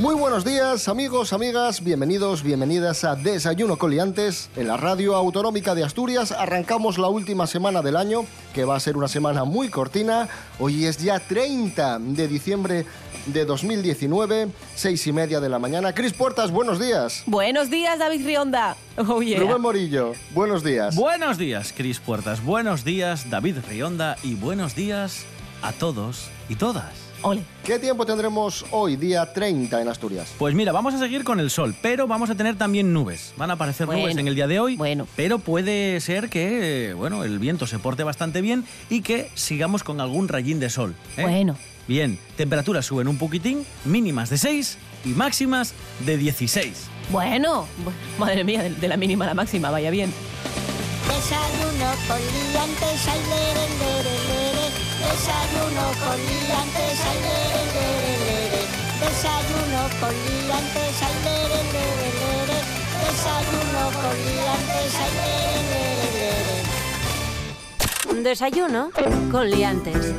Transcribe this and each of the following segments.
Muy buenos días, amigos, amigas, bienvenidos, bienvenidas a Desayuno Coliantes. En la radio autonómica de Asturias arrancamos la última semana del año, que va a ser una semana muy cortina. Hoy es ya 30 de diciembre de 2019, seis y media de la mañana. Cris Puertas, buenos días. Buenos días, David Rionda. Oh, yeah. Rubén Morillo, buenos días. Buenos días, Cris Puertas. Buenos días, David Rionda. Y buenos días a todos y todas. Ole. ¿Qué tiempo tendremos hoy, día 30 en Asturias? Pues mira, vamos a seguir con el sol, pero vamos a tener también nubes. Van a aparecer Bueno. nubes en el día de hoy, Bueno. pero puede ser que bueno, el viento se porte bastante bien y que sigamos con algún rayín de sol. ¿eh? Bueno. Bien, temperaturas suben un poquitín, mínimas de 6 y máximas de 16. Bueno, bu- madre mía, de, de la mínima a la máxima, vaya bien. Desayuno con liantes, ay, lere, lere, lere. Desayuno con liantes, ay, lere, lere, lere. Desayuno con liantes, ay, lere, lere, lere. Desayuno con liantes, ay, lere. Desayuno con Liantes.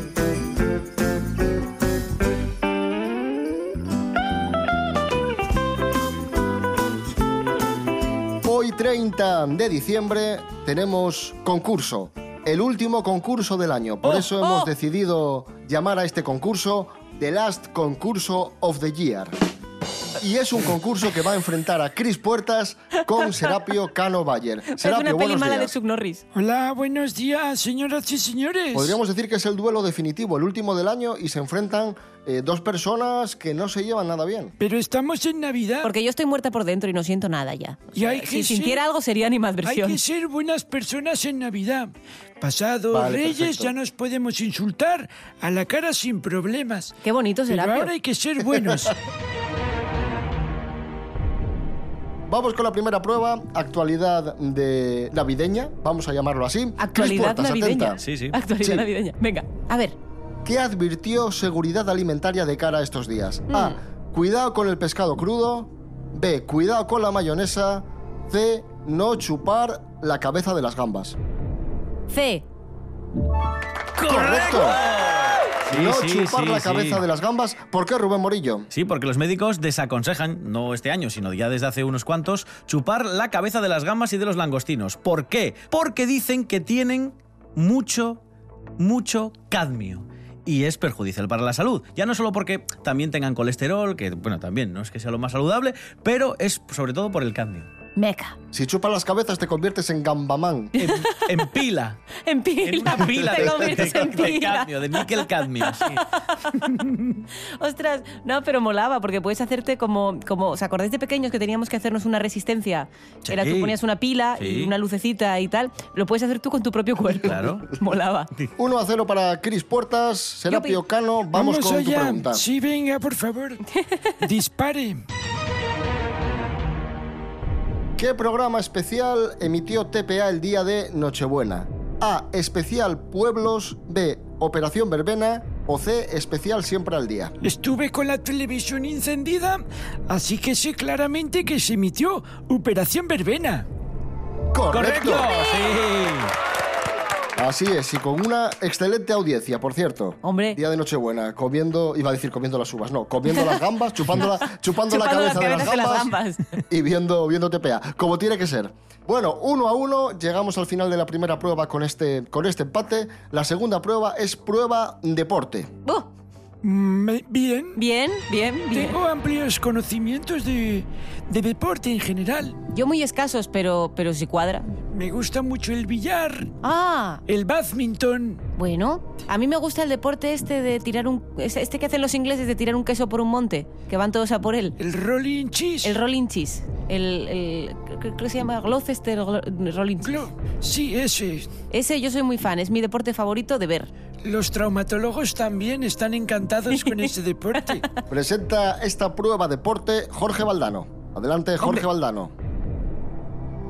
Hoy 30 de diciembre tenemos concurso, el último concurso del año. Por Oh, eso hemos oh. decidido llamar a este concurso The Last Concurso of the Year. Y es un concurso que va a enfrentar a Chris Puertas con Serapio Cano Bayer. es Serapio, una peli buenos mala de. Chuck Norris. Hola, buenos días, señoras y señores. Podríamos decir que es el duelo definitivo, el último del año, y se enfrentan eh, dos personas que no se llevan nada bien. Pero estamos en Navidad. Porque yo estoy muerta por dentro y no siento nada ya. O Y sea, hay que si ser- sintiera algo sería Hay animadversión. que ser buenas personas en Navidad. Pasado Vale, Reyes perfecto. ya nos podemos insultar a la cara sin problemas. Qué bonito Pero Serapio. ahora hay que ser buenos. Vamos con la primera prueba, actualidad de navideña, vamos a llamarlo así. Actualidad Puertas, navideña. atenta. Sí, sí. Actualidad Sí. navideña. Venga, a ver. ¿Qué advirtió seguridad alimentaria de cara a estos días? A. Cuidado con el pescado crudo. B. Cuidado con la mayonesa. C. No chupar la cabeza de las gambas. C. ¡Correcto! Sí, no sí, chupar sí, la cabeza de las gambas. ¿Por qué, Rubén Morillo? Sí, porque los médicos desaconsejan, no este año, sino ya desde hace unos cuantos, chupar la cabeza de las gambas y de los langostinos. ¿Por qué? Porque dicen que tienen mucho, mucho cadmio. Y es perjudicial para la salud. Ya no solo porque también tengan colesterol, que bueno, también no es que sea lo más saludable, pero es sobre todo por el cadmio. Meca. Si chupas las cabezas te conviertes en gambamán. En, en pila. En pila. En una pila Te de, conviertes de- en de pila. cadmio, de níquel cadmio. sí. Ostras, no, pero molaba, porque puedes hacerte como, como ¿os acordáis de pequeños que teníamos que hacernos una resistencia? Sí. Era tú ponías una pila Sí. y una lucecita y tal. Lo puedes hacer tú con tu propio cuerpo. Claro. Molaba. 1 a 0 para Cris Puertas. Serapio. Cano, vamos, con tu allá. pregunta. Sí, venga, por favor. Dispare. ¿Qué programa especial emitió TPA el día de Nochebuena? A. Especial Pueblos. B. Operación Verbena. O C. Especial Siempre al Día. Estuve con la televisión encendida, así que sé claramente que se emitió Operación Verbena. ¡Correcto! Sí. Así es, y con una excelente audiencia, por cierto. Hombre. Día de Nochebuena, comiendo, iba a decir comiendo las uvas, no, comiendo las gambas, chupando la, chupando la cabeza de las cabezas de las gambas, y viendo, viendo TPA, como tiene que ser. Bueno, uno a uno, llegamos al final de la primera prueba con este, con este empate. La segunda prueba es prueba deporte. Uh, Mm, Bien. bien, bien, bien. Tengo amplios conocimientos de, de deporte en general. Yo muy escasos, pero, pero si cuadra. Me gusta mucho el billar, Ah, el badminton, bueno. A mí me gusta el deporte este de tirar un... Este que hacen los ingleses de tirar un queso por un monte, que van todos a por él. el rolling cheese. El rolling cheese. El, el- creo que se llama Gloucester Glo- Rolling Cheese. Glo- Sí, ese. Ese yo soy muy fan, es mi deporte favorito de ver. Los traumatólogos también están encantados con ese deporte. Presenta esta prueba deporte Jorge Valdano. Adelante, Jorge Hombre. Valdano.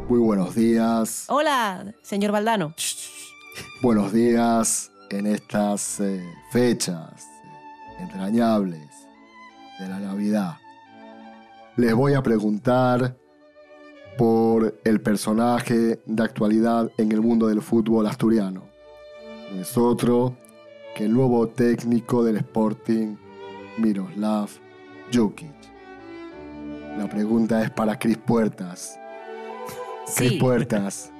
Muy buenos días. Hola, señor Valdano. Buenos días. en estas eh, fechas entrañables de la Navidad, les voy a preguntar por el personaje de actualidad en el mundo del fútbol asturiano. Es otro que el nuevo técnico del Sporting, Miroslav Jukic. La pregunta es para Cris Puertas. Cris Sí. Puertas,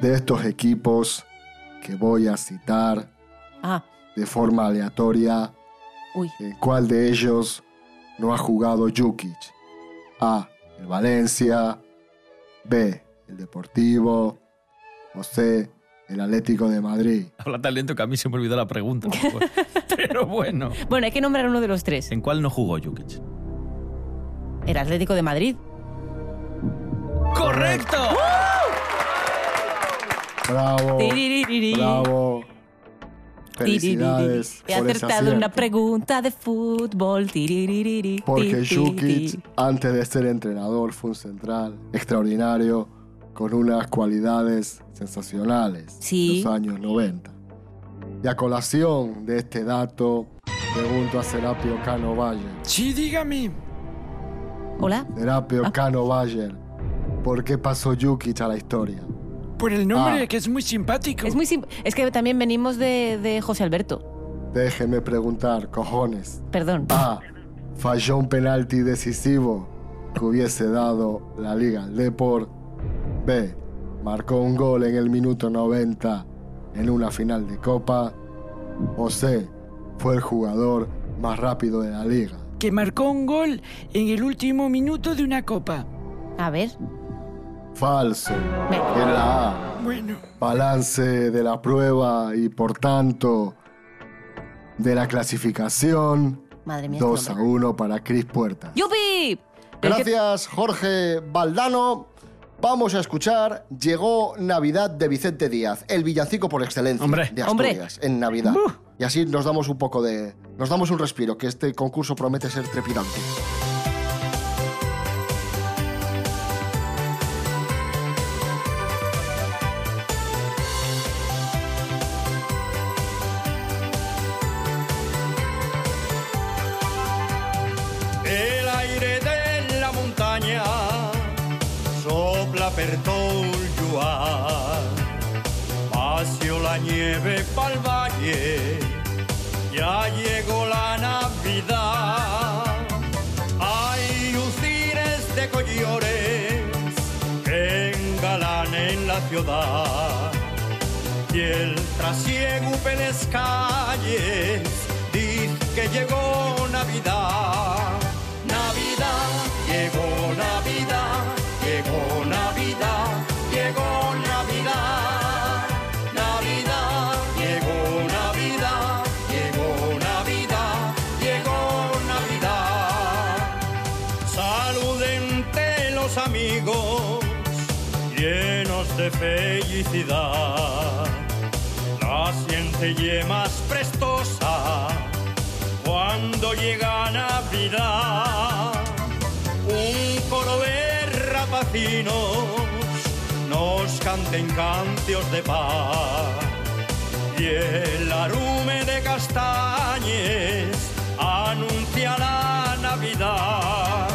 de estos equipos que voy a citar Ah, de forma aleatoria, uy. ¿en cuál de ellos no ha jugado Jukic? A. El Valencia. B. El Deportivo. O C. El Atlético de Madrid. Habla tan lento que a mí se me olvidó la pregunta. Pero bueno. Bueno, hay que nombrar uno de los tres. ¿En cuál no jugó Jukic? El Atlético de Madrid. ¡Correcto! Bravo. Bravo. Felicidades. He acertado una pregunta de fútbol. Porque Jukic, antes de ser entrenador, fue un central extraordinario con unas cualidades sensacionales Sí. en los años 90. Y a colación de este dato, pregunto a Serapio Cano Bayer. Sí, dígame. Hola. Serapio Cano Bayer, ¿por qué pasó Jukic a la historia? Por el nombre, Ah. que es muy simpático. Es muy sim- Es que también venimos de, de José Alberto. Déjeme preguntar, cojones. Perdón. A. Falló un penalti decisivo que hubiese dado la Liga al Deport. B. Marcó un gol en el minuto 90 en una final de Copa. O C. Fue el jugador más rápido de la liga. Que marcó un gol en el último minuto de una copa. A ver. Falso. Es la A. Bueno, Balance de la prueba y por tanto de la clasificación. Madre mía. este 2 a hombre. 1 para Cris Puertas. ¡Yupi! Gracias, Jorge Valdano. Vamos a escuchar Llegó Navidad de Vicente Díaz, el villancico por excelencia Hombre. de Hombre. Asturias en Navidad. Y así nos damos un poco de. Nos damos un respiro, que este concurso promete ser trepidante. Nieve pa'l valle, ya llegó la Navidad. Hay lucines de collores que engalanen la ciudad. Y el trasiego por las calles dice que llegó Navidad. Navidad, llegó Navidad, de felicidad. La siente ye más prestosa cuando llega Navidad. Un coro de rapacinos nos canten cantios de paz. Y el arume de castañes anuncia la. Navidad,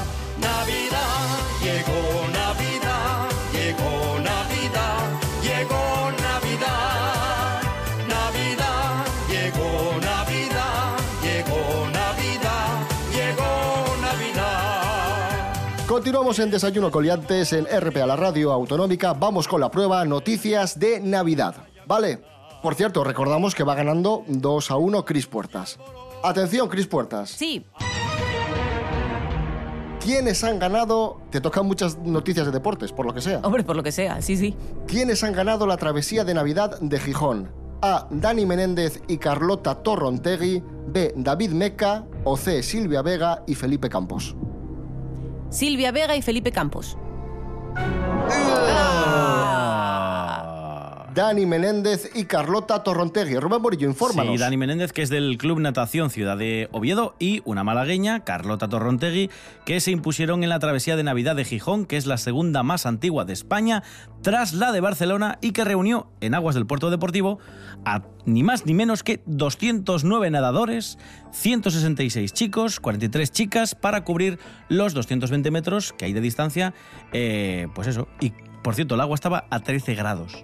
Continuamos en Desayuno Coliantes en RPA, la radio autonómica. Vamos con la prueba Noticias de Navidad. ¿Vale? Por cierto, recordamos que va ganando 2 a 1 Cris Puertas. Atención, Cris Puertas. Sí. ¿Quiénes han ganado? Te tocan muchas noticias de deportes, por lo que sea. Hombre, por lo que sea. Sí, sí. ¿Quiénes han ganado la travesía de Navidad de Gijón? A. Dani Menéndez y Carlota Torrontegui. B. David Meca. O C. Silvia Vega y Felipe Campos. Silvia Vega y Felipe Campos. Dani Menéndez y Carlota Torrontegui. Rubén Morillo, infórmanos. Sí, Dani Menéndez, que es del Club Natación Ciudad de Oviedo, y una malagueña, Carlota Torrontegui, que se impusieron en la travesía de Navidad de Gijón, que es la segunda más antigua de España, tras la de Barcelona, y que reunió en aguas del puerto deportivo a ni más ni menos que 209 nadadores, 166 chicos, 43 chicas, para cubrir los 220 metros que hay de distancia. eh, pues eso, y por cierto, el agua estaba a 13 grados.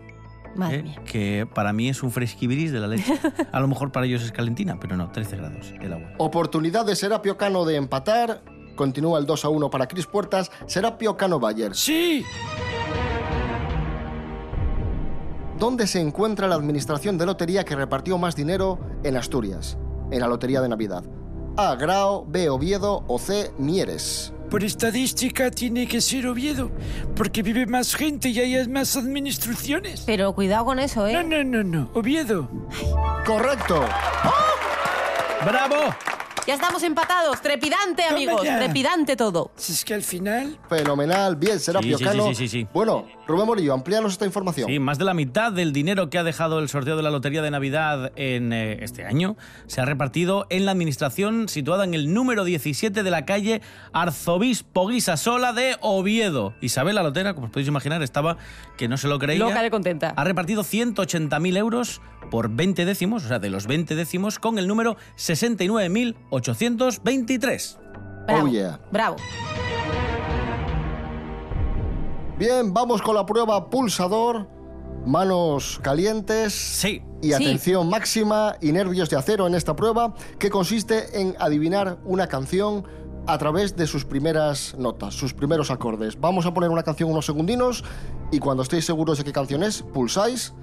Madre ¿eh? mía. que para mí es un fresquibiris de la leche. A lo mejor para ellos es calentina, pero no, 13 grados el agua. Oportunidad de Serapio Cano de empatar. Continúa el 2 a 1 para Cris Puertas. Serapio Cano Bayer. Sí, ¿Dónde se encuentra la administración de lotería que repartió más dinero en Asturias? En la lotería de Navidad. A. Grao, B. Oviedo o C. Mieres. Por estadística tiene que ser Oviedo, porque vive más gente y hay más administraciones. Pero cuidado con eso, No, ¿eh? no, no, no, Oviedo. Correcto. ¡Bravo! Ya estamos empatados. Trepidante, amigos. ya. Trepidante todo. Si es que al final... Fenomenal. Bien, Serapio Sí, sí, Cano. sí, sí, sí. Bueno, Rubén Morillo, amplíanos esta información. Sí, más de la mitad del dinero que ha dejado el sorteo de la Lotería de Navidad en eh, este año se ha repartido en la administración situada en el número 17 de la calle Arzobispo Guisasola de Oviedo. Isabel la Lotera, como os podéis imaginar, estaba que no se lo creía. Loca de contenta. Ha repartido 180.000 euros por 20 décimos, o sea, de los 20 décimos, con el número 69.823. Bravo. Oh, yeah. Bravo. Bien, vamos con la prueba pulsador. Manos calientes. Sí. Y Sí. atención máxima y nervios de acero en esta prueba, que consiste en adivinar una canción a través de sus primeras notas, sus primeros acordes. Vamos a poner una canción unos segundinos y cuando estéis seguros de qué canción es, pulsáis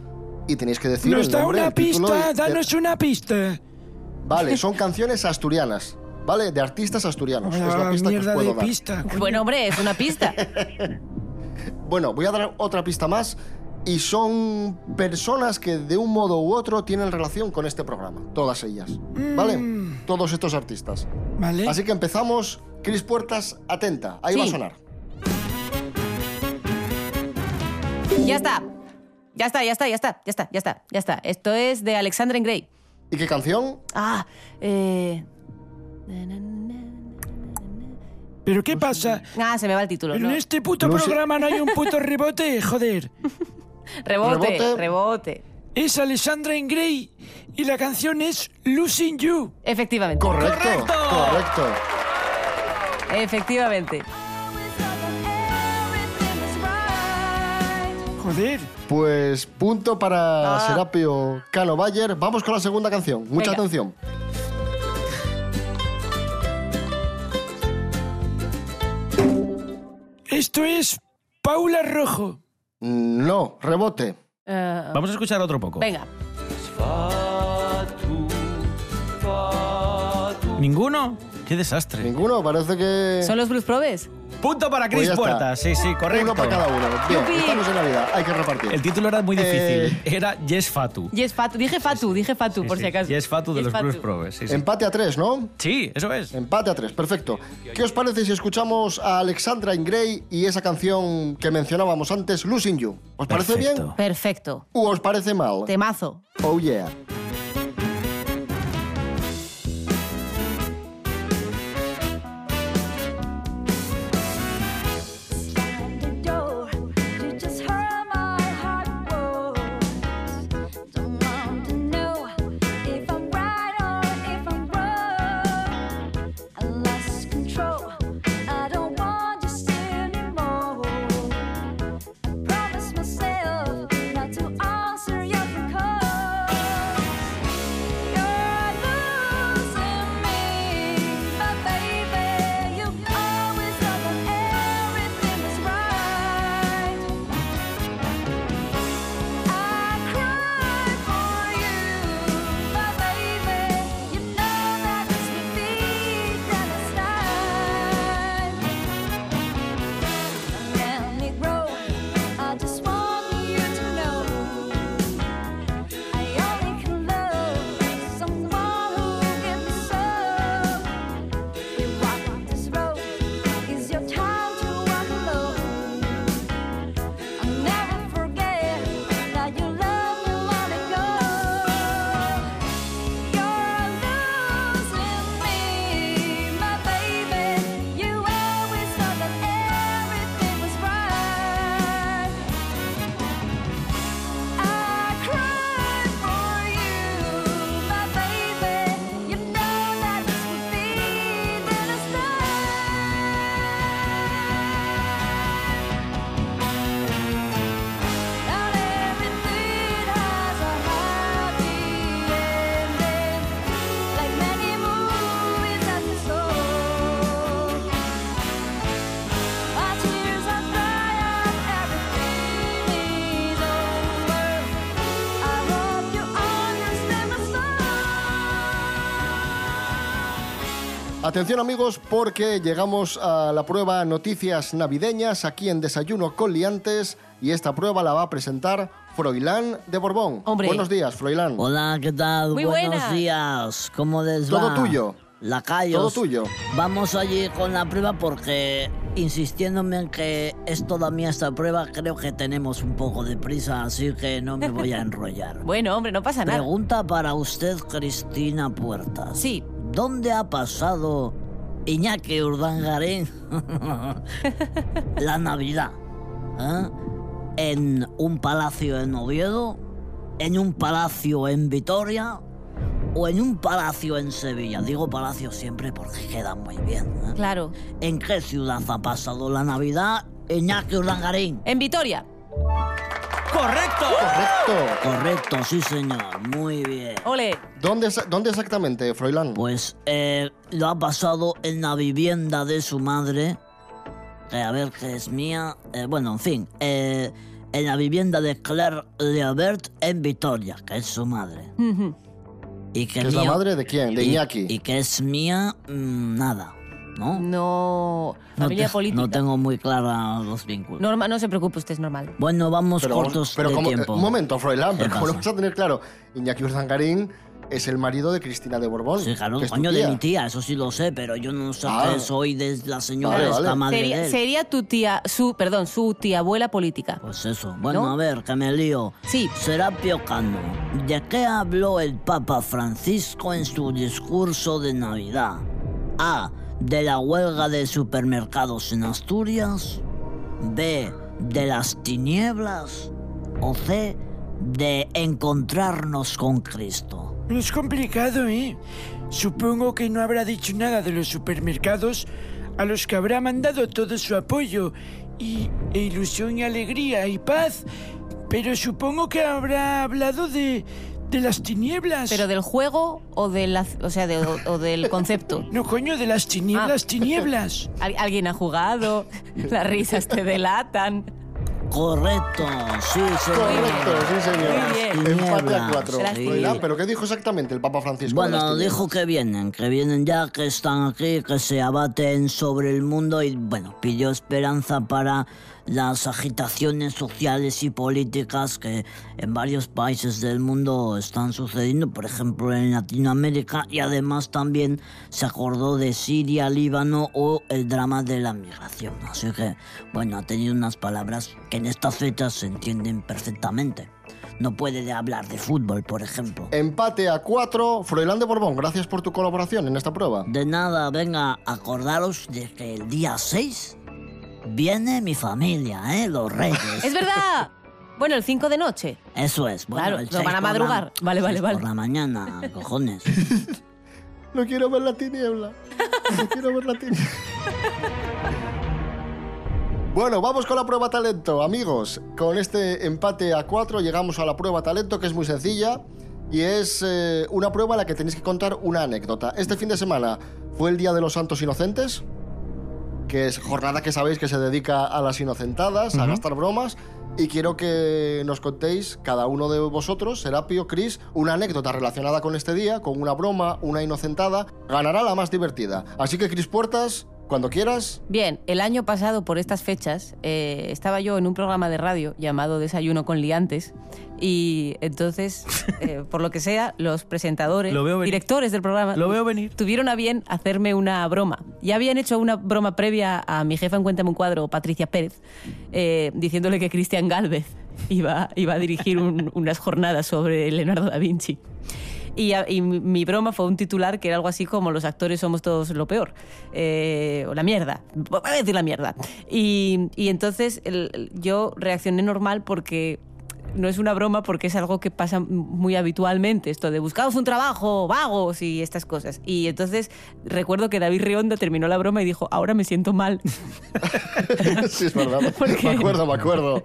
y tenéis que decir Nos el da nombre, una el título pista, y- danos una pista. Vale, son canciones asturianas, ¿vale? De artistas asturianos. es la pista que os puedo de dar. pista. coño. Bueno, hombre, es una pista. Bueno, voy a dar otra pista más. Y son personas que de un modo u otro tienen relación con este programa. Todas ellas. ¿Vale? Mm. Todos estos artistas. Vale. Así que empezamos. Cris Puertas, atenta. Ahí va a sonar. ya está. Ya está, ya está, ya está, ya está, ya está, ya está. Esto es de Alexandra Grey. ¿Y qué canción? Ah, eh... ¿Pero qué pasa? Ah, se me va el título. En no. este puto No sé. programa no hay un puto rebote, joder. Rebote, Rebote. rebote. Es Alessandra Grey y la canción es Losing You. Efectivamente. Correcto. ¡Correcto! Correcto. Efectivamente. Joder. Pues punto para Ah. Serapio Cano Bayer. Vamos con la segunda canción. Mucha Venga. atención. Esto es Paula Rojo. No, rebote. Eh, Vamos a escuchar otro poco. venga. ¿Ninguno? ¡Qué desastre! Ninguno, parece que. ¿Son los Blues Probes? Punto para Pues Cris ya está. Puertas. Sí, sí, correcto. Uno para cada uno. Bien, Yupi. estamos en Navidad. Hay que repartir. El título era muy difícil. Eh. Era Yes Fatu. Yes Fatu. Dije Fatu, dije Fatu, Sí, por sí. si acaso. Yes Fatu de Yes los Fatu. Blues Probes. Sí, sí. Empate a tres, ¿no? Sí, eso es. Empate a tres, perfecto. ¿Qué os parece si escuchamos a Alexandra Ingray y esa canción que mencionábamos antes, Losing You? ¿Os parece Perfecto. bien? Perfecto. ¿O os parece mal? Temazo. Oh yeah. Atención amigos porque llegamos a la prueba Noticias Navideñas aquí en Desayuno con Liantes y esta prueba la va a presentar Froilán de Borbón. Hombre. Buenos días, Froilán. Hola, ¿qué tal? Muy Buenos buenas. días. ¿Cómo les Todo va? tuyo. Lacayos. Todo tuyo. Vamos allí con la prueba porque, insistiéndome en que es toda mía esta prueba, creo que tenemos un poco de prisa, así que no me voy a enrollar. Bueno, hombre, no pasa nada. Pregunta para usted, Cristina Puertas. Sí. ¿Dónde ha pasado Iñaki Urdangarín la Navidad? ¿Eh? ¿En un palacio en Oviedo? ¿En un palacio en Vitoria? ¿O en un palacio en Sevilla? Digo palacio siempre porque queda muy bien. ¿eh? Claro. ¿En qué ciudad ha pasado la Navidad Iñaki Urdangarín? En Vitoria. ¡Correcto! Correcto. Correcto, sí señor, muy bien. Ole. ¿Dónde, dónde exactamente, Froilán? Pues eh, lo ha pasado en la vivienda de su madre, que a ver que es mía. eh, bueno, en fin, eh, en la vivienda de Claire Leobert en Vitoria, que es su madre. Y que ¿Que es la madre de quién? De y- Iñaki. Y, que es mía, mm, nada, ¿no? No. No Familia te- política. No tengo muy clara los vínculos. Norma, no se preocupe, usted es normal. Bueno, vamos Pero, cortos pero de como- eh, tiempo. un momento, Froilán, ¿Qué pero como lo vas a tener claro, Iñaki Urdangarín es el marido de Cristina de Borbón. Sí, claro, que es tu coño de mi tía, eso sí lo sé, pero yo no sé Ah. qué soy de la señora Vale, esta vale. madre de Sería, él. sería tu tía, su, perdón, su tía abuela política. Pues eso. Bueno, ¿No? a ver, que me lío. Sí. Serapio Cano, ¿de qué habló el Papa Francisco en su discurso de Navidad? A. De la huelga de supermercados en Asturias. B. De las tinieblas. O C. De encontrarnos con Cristo. Es complicado, ¿eh? Supongo que no habrá dicho nada de los supermercados a los que habrá mandado todo su apoyo y e ilusión y alegría y paz. Pero supongo que habrá hablado de, de las tinieblas. ¿Pero del juego o, de la, o, sea, de- o, o del concepto? No, coño, de las tinieblas, Ah. tinieblas. Al- alguien ha jugado, las risas te delatan. Correcto, sí, señor. Correcto, sí, señor. Muy bien. Empate a cuatro. ¿pero qué dijo exactamente el Papa Francisco? Bueno, dijo que vienen, que vienen ya, que están aquí, que se abaten sobre el mundo y, bueno, pidió esperanza para las agitaciones sociales y políticas que en varios países del mundo están sucediendo, por ejemplo en Latinoamérica, y además también se acordó de Siria, Líbano o el drama de la migración. Así que, bueno, ha tenido unas palabras que en estas fechas se entienden perfectamente. No puede hablar de fútbol, por ejemplo. Empate a cuatro. Froilán de Borbón, gracias por tu colaboración en esta prueba. De nada, venga, acordaros de que el día 6 viene mi familia, ¿eh? Los reyes. ¡Es verdad! Bueno, el 5 de noche. Eso es. Bueno, Claro, el no seis van a por la- madrugar. Vale, vale, vale. Por la mañana, cojones. No quiero ver la tiniebla. No quiero ver la tiniebla. Bueno, vamos con la prueba talento, amigos. Con este empate a cuatro llegamos a la prueba talento, que es muy sencilla. Y es eh, una prueba en la que tenéis que contar una anécdota. Este fin de semana fue el Día de los Santos Inocentes, que es jornada que sabéis que se dedica a las inocentadas, a gastar bromas. Y quiero que nos contéis, cada uno de vosotros, Serapio, Chris, una anécdota relacionada con este día, con una broma, una inocentada. Ganará la más divertida. Así que, Chris Puertas, cuando quieras. Bien, el año pasado por estas fechas eh, estaba yo en un programa de radio llamado Desayuno con Liantes y entonces, eh, por lo que sea, los presentadores, Lo veo venir. directores del programa, Lo veo venir. tuvieron a bien hacerme una broma. Ya habían hecho una broma previa a mi jefa en Cuéntame un cuadro, Patricia Pérez, eh, diciéndole que Cristian Galvez iba, iba a dirigir un- unas jornadas sobre Leonardo da Vinci. Y, mi, broma fue un titular que era algo así como los actores somos todos lo peor. Eh, o la mierda. Voy a decir la mierda. Y, y entonces el- yo reaccioné normal porque no es una broma porque es algo que pasa muy habitualmente, esto de buscaos un trabajo, vagos y estas cosas. Y entonces recuerdo que David Rionda terminó la broma y dijo, ahora me siento mal. sí, es verdad. ¿Por qué? Me acuerdo, me acuerdo.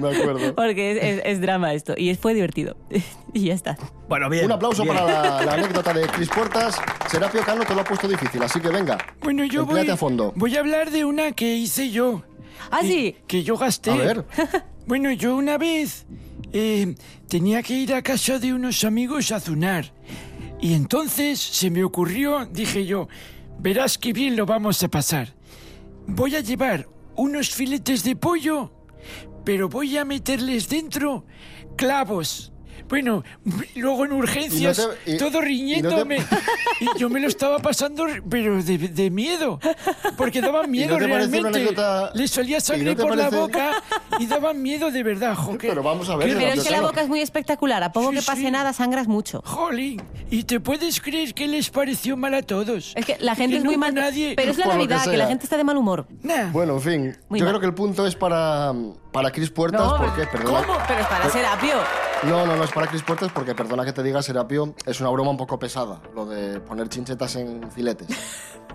Me acuerdo. Porque es, es- es drama esto. Y fue divertido. y ya está. Bueno, bien. Un aplauso bien. para la, la anécdota de Chris Puertas. Serapio Cano te lo ha puesto difícil, así que venga. Bueno, yo voy, Empléate a fondo. voy a hablar de una que hice yo. Ah, que- sí. Que yo gasté. A ver. Bueno, yo una vez eh, tenía que ir a casa de unos amigos a cenar. Y entonces se me ocurrió, dije yo, Verás qué bien lo vamos a pasar. Voy a llevar unos filetes de pollo, pero voy a meterles dentro clavos. Bueno, luego en urgencias, Y no te- y- todo y no te- riñéndome. Y yo me lo estaba pasando, pero de, de miedo. Porque daban miedo una realmente. anécdota- Le salía y sangre no por la parece- boca y daban miedo de verdad, jo, que- Pero vamos a ver, que- pero es que la boca es muy espectacular. A poco Sí, que pase sí. nada, sangras mucho. Jolín, ¿y te puedes creer que les pareció mal a todos? Es que la gente Que es no muy mal. nadie- Pero es la lo que Navidad, que, la gente está de mal humor. Nah. Bueno, en fin, Muy yo mal. creo que el punto es para, para Cris Puertas, No, porque, perdona. ¿cómo? Pero es para Serapio. No, no, no es para Cris Puertas, porque, perdona que te diga, Serapio, es una broma un poco pesada, lo de poner chinchetas en filetes.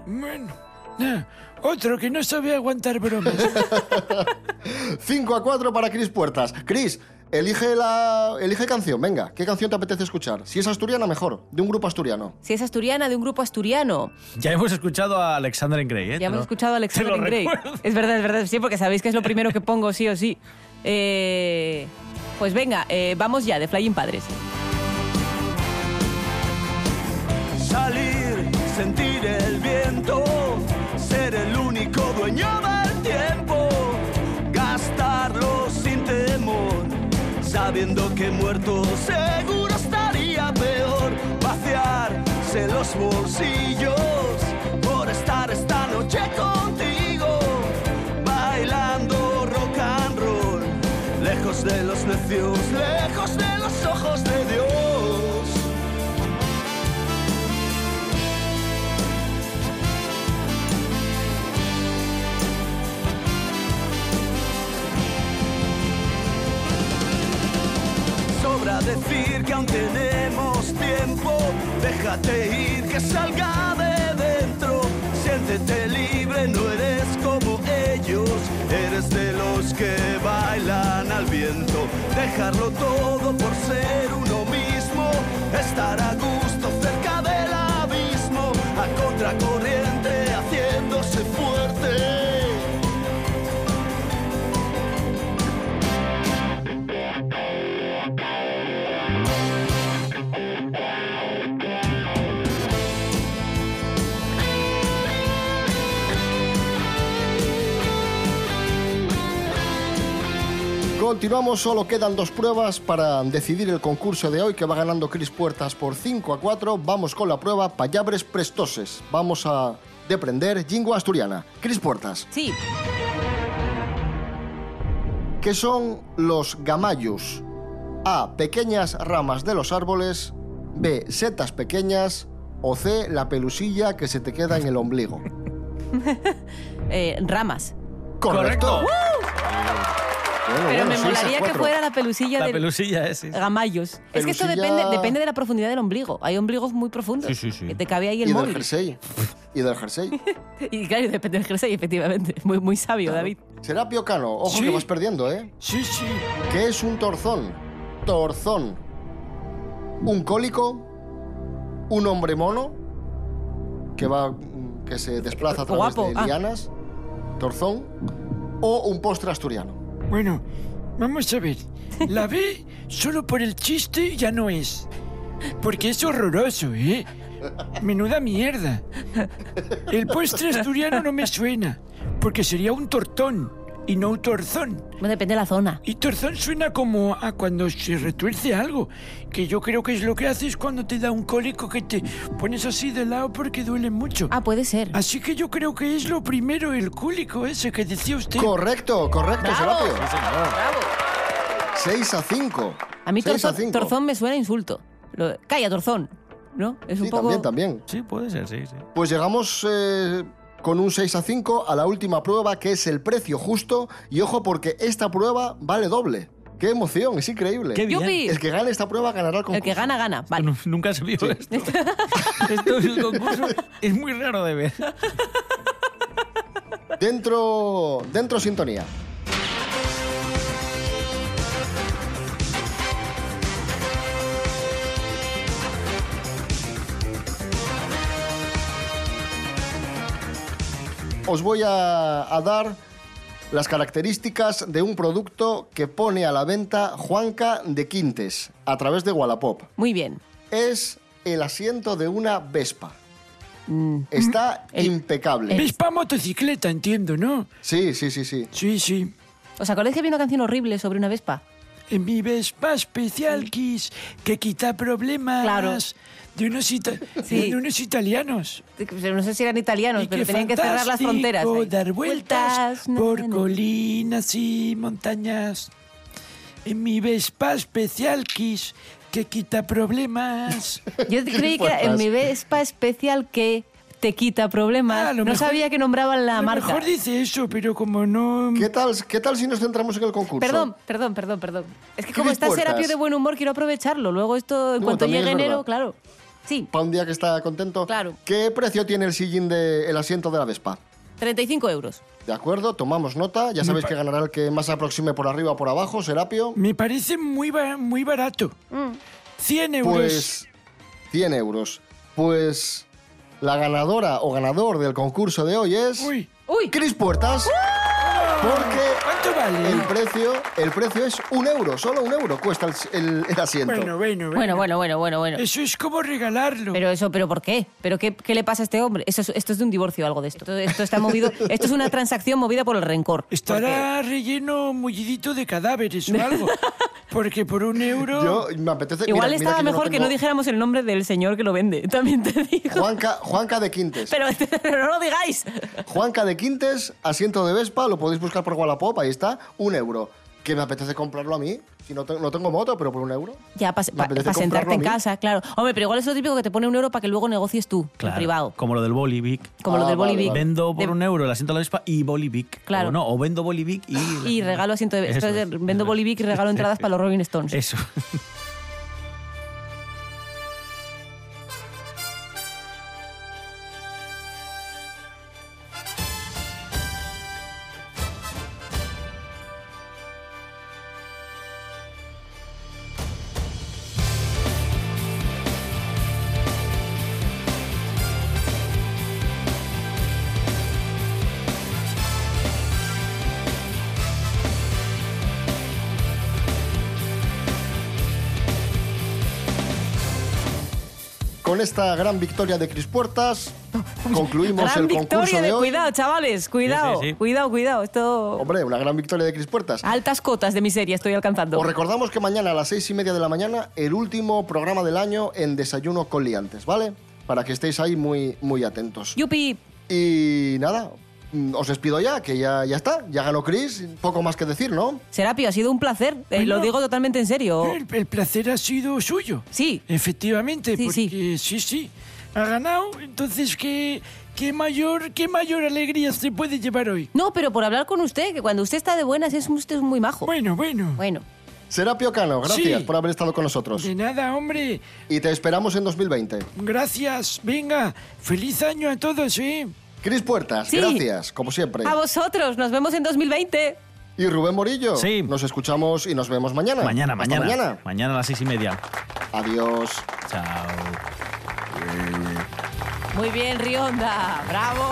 Bueno, nah, otro que no sabe aguantar bromas. 5 a 4 para Cris Puertas. Cris, elige, la, elige canción, venga, ¿qué canción te apetece escuchar? Si es asturiana, mejor, de un grupo asturiano. Si es asturiana, de un grupo asturiano. Ya hemos escuchado a Alexander Grey, ¿eh? Ya hemos escuchado a Alexander Grey. Es verdad, es verdad, sí, porque sabéis que es lo primero que pongo sí o sí. Eh, pues venga, eh, vamos ya, de Flying Padres. Salir, sentir el viento, ser el único dueño del tiempo, gastarlo sin temor, sabiendo que muerto seguro estaría peor, vaciarse los bolsillos necios, lejos de los ojos de Dios. Sobra decir que aún tenemos tiempo, déjate ir, que salga de dentro, siéntete libre, no eres como ellos, eres de los que dejarlo todo por ser uno mismo, estar a gusto cerca del abismo, a contracorriente, Continuamos, solo quedan dos pruebas para decidir el concurso de hoy que va ganando Cris Puertas por 5 a 4. Vamos con la prueba Payabres Prestoses. Vamos a deprender lingua asturiana. Cris Puertas, Sí, ¿qué son los gamayos? A. Pequeñas ramas de los árboles. B. Setas pequeñas. O C. La pelusilla que se te queda en el ombligo. eh, ramas. Correcto. Bueno, Pero bueno, me molaría que fuera la pelusilla La de pelusilla es. sí. gamayos. Es que esto Pelusilla- depende, depende de la profundidad del ombligo. Hay ombligos muy profundos. Sí, sí, sí. Que te cabe ahí el Y del móvil. jersey. Y del jersey. Y claro, depende del jersey, efectivamente. Muy, muy sabio, David. Serapio Cano, ojo Sí. que vas perdiendo, ¿eh? Sí, sí. ¿Qué es un torzón? Torzón. Un cólico, un hombre mono que va que se desplaza a través Guapo, de ah. lianas, torzón o un postre asturiano. Bueno, vamos a ver. La B, solo por el chiste, ya no es. Porque es horroroso, ¿eh? Menuda mierda. El postre asturiano no me suena, porque sería un tortón y no un torzón. Bueno, depende de la zona. Y torzón suena como a cuando se retuerce algo, que yo creo que es lo que haces cuando te da un cólico que te pones así de lado porque duele mucho. Ah, puede ser. Así que yo creo que es lo primero, el cólico ese que decía usted. Correcto, correcto, ¡Bravo! Serapio. ¡Bravo! 6 a 5. A mí 6 a torzón, 5. torzón me suena a insulto. Lo- Calla, torzón. ¿No? Es un Sí, poco... también, también. Sí, puede ser, sí, sí. Pues llegamos eh, con un 6 a 5 a la última prueba que es el precio justo y ojo porque esta prueba vale doble. ¡Qué emoción! Es increíble. Qué bien. ¡Yupi! El que gane esta prueba ganará el concurso. El que gana, gana. Vale. Nunca se vio esto. esto es un concurso. Es muy raro de ver. Dentro, dentro sintonía. Os voy a, a dar las características de un producto que pone a la venta Juanca de Quintes a través de Wallapop. Muy bien. Es el asiento de una Vespa. Mm. Está impecable. Vespa motocicleta, entiendo, ¿no? Sí, sí, sí, sí. Sí, sí. ¿Os acordáis que había una canción horrible sobre una Vespa? En mi Vespa especial Kiss, que quita problemas Claro. de, unos ita- Sí. de unos italianos. No sé si eran italianos, Y pero tenían que cerrar las fronteras. ahí. dar vueltas por na, na. colinas y montañas. En mi Vespa especial Kiss, que quita problemas. Yo creí que era en mi Vespa especial que te quita problemas. Ah, no mejor- sabía que nombraban la a lo marca. mejor dice eso, pero como no... ¿Qué tal, ¿Qué tal si nos centramos en el concurso? Perdón, perdón, perdón, perdón. Es que ¿Qué como está? Serapio de buen humor, quiero aprovecharlo. Luego esto, en No, cuanto llegue enero, claro. Sí, Para un día que está contento. Claro. ¿Qué precio tiene el sillín del asiento de la Vespa? 35 euros. De acuerdo, tomamos nota. Ya sabéis que ganará el que más aproxime por arriba o por abajo, Serapio. Me parece muy, ba- muy barato. 100 euros. Pues 100 euros. Pues la ganadora o ganador del concurso de hoy es Uy, ¡Uy! Cris Puertas. Porque ¿cuánto vale? el precio, el precio es un euro, solo un euro cuesta el, el- el asiento. Bueno, bueno, Bueno, bueno, bueno, bueno, bueno. Eso es como regalarlo. Pero eso, ¿pero por qué? ¿Pero qué, qué le pasa a este hombre? Eso es- esto es de un divorcio o algo de esto. Esto, esto está movido. Esto es una transacción movida por el rencor. Estará relleno mullidito de cadáveres o algo. Porque por un euro... Yo me apetece. Igual mira- mira estaba mejor que tengo no dijéramos el nombre del señor que lo vende. También te digo. Juanca, Juanca de Quintes. Pero, pero no lo digáis. Juanca de Quintes, asiento de Vespa, lo podéis buscar por Wallapop, ahí está, un euro. Que me apetece comprarlo a mí. Si no, te- no tengo moto, pero por un euro. Ya, para Me apetece sentarte comprarlo en casa, claro. Hombre, pero igual es lo típico que te pone un euro para que luego negocies tú, en privado. Como lo del Bolivic. Como lo Ah, del vale, Bolivic. vale. Vendo por De- un euro el asiento de la Vespa y Bolivic. Claro. O no, o vendo Bolivic y... Y regalo asiento de... Esto Eso es es, de- vendo. Bolivic y regalo entradas para los Rolling Stones. Eso. Con esta gran victoria de Cris Puertas, concluimos Gran el concurso victoria de de, hoy. cuidado, chavales, cuidado, sí, sí. cuidado, cuidado. Esto Hombre, una gran victoria de Cris Puertas. altas cotas de miseria estoy alcanzando. Os recordamos que mañana a las seis y media de la mañana, el último programa del año en Desayuno con Liantes, ¿vale? Para que estéis ahí muy, muy atentos. Yupi, Y nada, os despido ya, que ya, ya está. Ya ganó Chris, poco más que decir, ¿no? Serapio, ha sido un placer. Eh, Bueno. lo digo totalmente en serio. El, el placer ha sido suyo. Sí. Efectivamente, Sí, sí. porque sí, sí, ha ganado. Entonces, ¿qué, qué, mayor, ¿qué mayor alegría se puede llevar hoy? No, pero por hablar con usted, que cuando usted está de buenas es usted muy majo. Bueno, bueno. Bueno, Serapio Cano, gracias Sí. por haber estado con nosotros. De nada, hombre. Y te esperamos en 2020. Gracias. Venga, feliz año a todos, ¿eh? Cris Puertas, Sí. gracias, como siempre. a vosotros, nos vemos en 2020. Y Rubén Morillo, Sí. nos escuchamos y nos vemos mañana. Mañana, Hasta mañana. mañana. Mañana a las seis y media. Adiós. Chao. Muy bien, Rionda. Bravo.